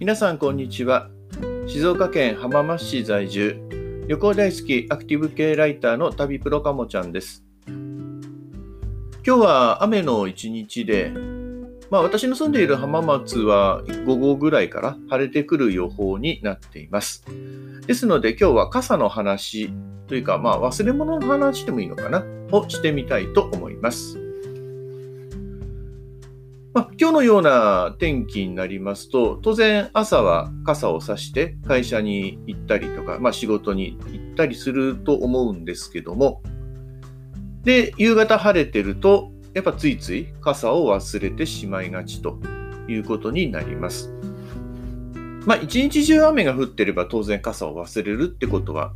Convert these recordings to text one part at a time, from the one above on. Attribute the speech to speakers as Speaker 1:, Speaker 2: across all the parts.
Speaker 1: 皆さんこんにちは。静岡県浜松市在住。旅行大好きアクティブ系ライターの旅プロかもちゃんです。今日は雨の一日でまあ私の住んでいる浜松は午後ぐらいから晴れてくる予報になっています。ですので今日は傘の話というかまあ忘れ物の話でもいいのかな？をしてみたいと思います。まあ、今日のような天気になりますと、当然朝は傘を差して会社に行ったりとか、まあ、仕事に行ったりすると思うんですけども、で、夕方晴れてると、やっぱついつい傘を忘れてしまいがちということになります。まあ、一日中雨が降ってれば当然傘を忘れるってことは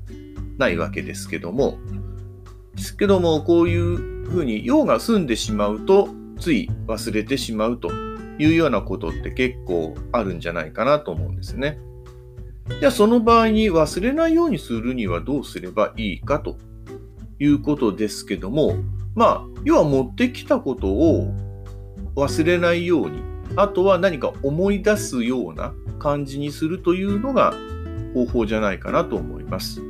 Speaker 1: ないわけですけども、ですけども、こういうふうに用が済んでしまうと、つい忘れてしまうというようなことって結構あるんじゃないかなと思うんですね。じゃあその場合に忘れないようにするにはどうすればいいかということですけども、まあ、要は持ってきたことを忘れないように、あとは何か思い出すような感じにするというのが方法じゃないかなと思います。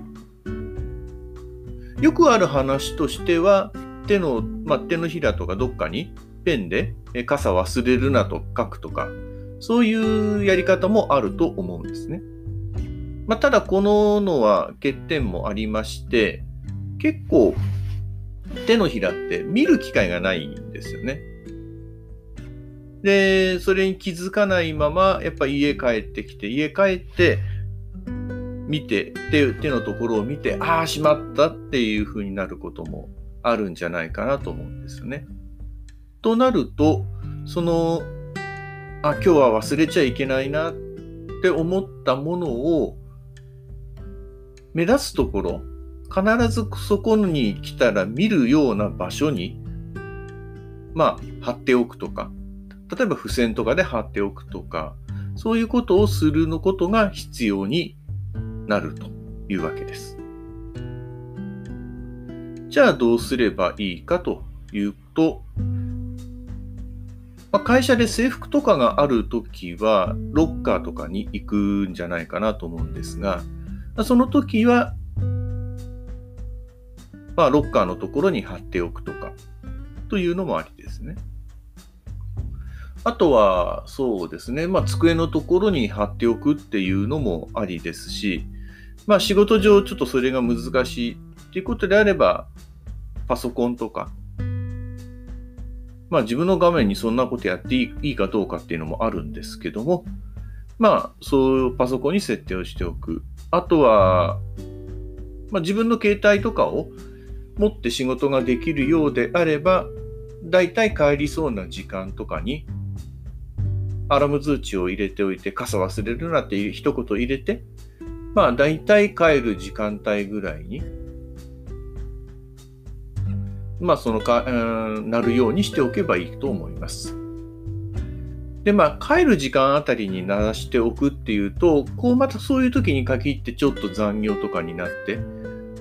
Speaker 1: よくある話としては、手の、まあ、手のひらとかどっかにペンで傘忘れるなと書くとか、そういうやり方もあると思うんですね。まあ、ただこののは欠点もありまして、結構手のひらって見る機会がないんですよね。で、それに気づかないまま、やっぱ家帰ってきて、家帰って見て、手手のところを見て、ああ、しまったっていう風になることもあるんじゃないかなと思うんですよね。となると、その、あ、今日は忘れちゃいけないなって思ったものを、目立つところ、必ずそこに来たら見るような場所に、まあ、貼っておくとか、例えば付箋とかで貼っておくとか、そういうことをするのことが必要になるというわけです。じゃあどうすればいいかというと、まあ、会社で制服とかがあるときは、ロッカーとかに行くんじゃないかなと思うんですが、その時は、まあ、ロッカーのところに貼っておくとか、というのもありですね。あとは、そうですね、まあ、机のところに貼っておくっていうのもありですし、まあ、仕事上ちょっとそれが難しいっていうことであれば、パソコンとか、まあ自分の画面にそんなことやっていいかどうかっていうのもあるんですけども、まあそういうパソコンに設定をしておく。あとは、まあ、自分の携帯とかを持って仕事ができるようであれば、だいたい帰りそうな時間とかに、アラーム通知を入れておいて、傘忘れるなっていう一言入れて、まあだいたい帰る時間帯ぐらいにまあ、そのか、うんなるようにしておけばいいと思います。で、まあ、帰る時間あたりに鳴らしておくっていうと、こうまたそういう時に限ってちょっと残業とかになって、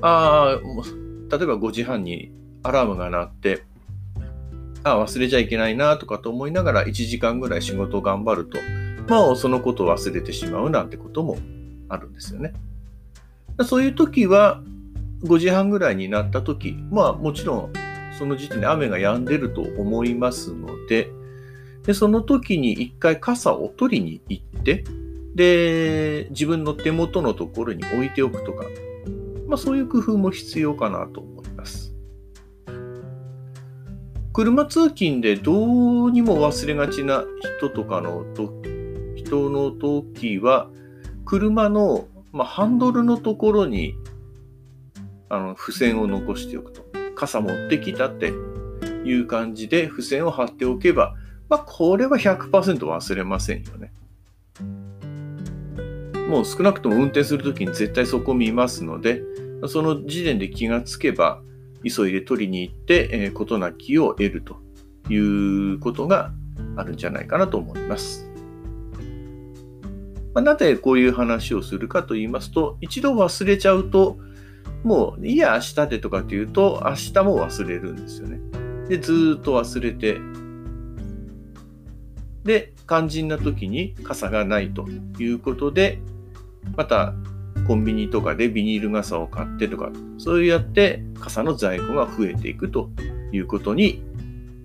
Speaker 1: ああ、例えば5時半にアラームが鳴って、ああ、忘れちゃいけないなとかと思いながら1時間ぐらい仕事を頑張ると、まあ、そのことを忘れてしまうなんてこともあるんですよね。そういう時は、5時半ぐらいになった時、まあもちろんその時点で雨が止んでると思いますので、でその時に一回傘を取りに行って、で、自分の手元のところに置いておくとか、まあそういう工夫も必要かなと思います。車通勤でどうにも忘れがちな人とかのと、人の時は、車の、まあ、ハンドルのところにあの付箋を残しておくと。傘持ってきたっていう感じで付箋を貼っておけば、まあ、これは100%忘れませんよね。もう少なくとも運転するときに絶対そこ見ますので、その時点で気がつけば、急いで取りに行って、えー、事なきを得るということがあるんじゃないかなと思います。まあ、なぜこういう話をするかと言いますと、一度忘れちゃうと、もういや、明日でとかっていうと、明日も忘れるんですよね。で、ずっと忘れて、で、肝心な時に傘がないということで、またコンビニとかでビニール傘を買ってとか、そうやって傘の在庫が増えていくということに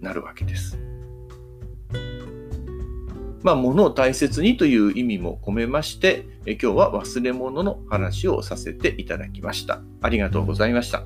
Speaker 1: なるわけです。まあ、物を大切にという意味も込めまして、今日は忘れ物の話をさせていただきました。ありがとうございました。